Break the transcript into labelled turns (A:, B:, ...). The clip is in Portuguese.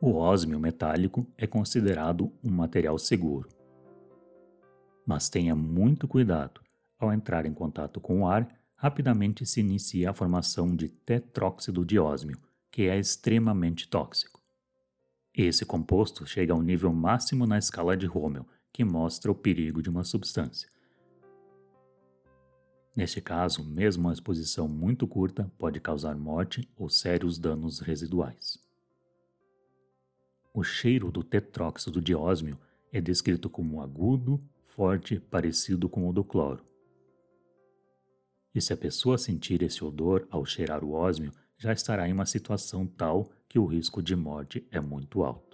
A: O ósmio metálico é considerado um material seguro. Mas tenha muito cuidado. Ao entrar em contato com o ar, rapidamente se inicia a formação de tetróxido de ósmio, que é extremamente tóxico. Esse composto chega ao nível máximo na escala de Rommel, que mostra o perigo de uma substância. Neste caso, mesmo uma exposição muito curta pode causar morte ou sérios danos residuais. O cheiro do tetróxido de ósmio é descrito como agudo, forte, parecido com o do cloro. E se a pessoa sentir esse odor ao cheirar o ósmio, já estará em uma situação tal que o risco de morte é muito alto.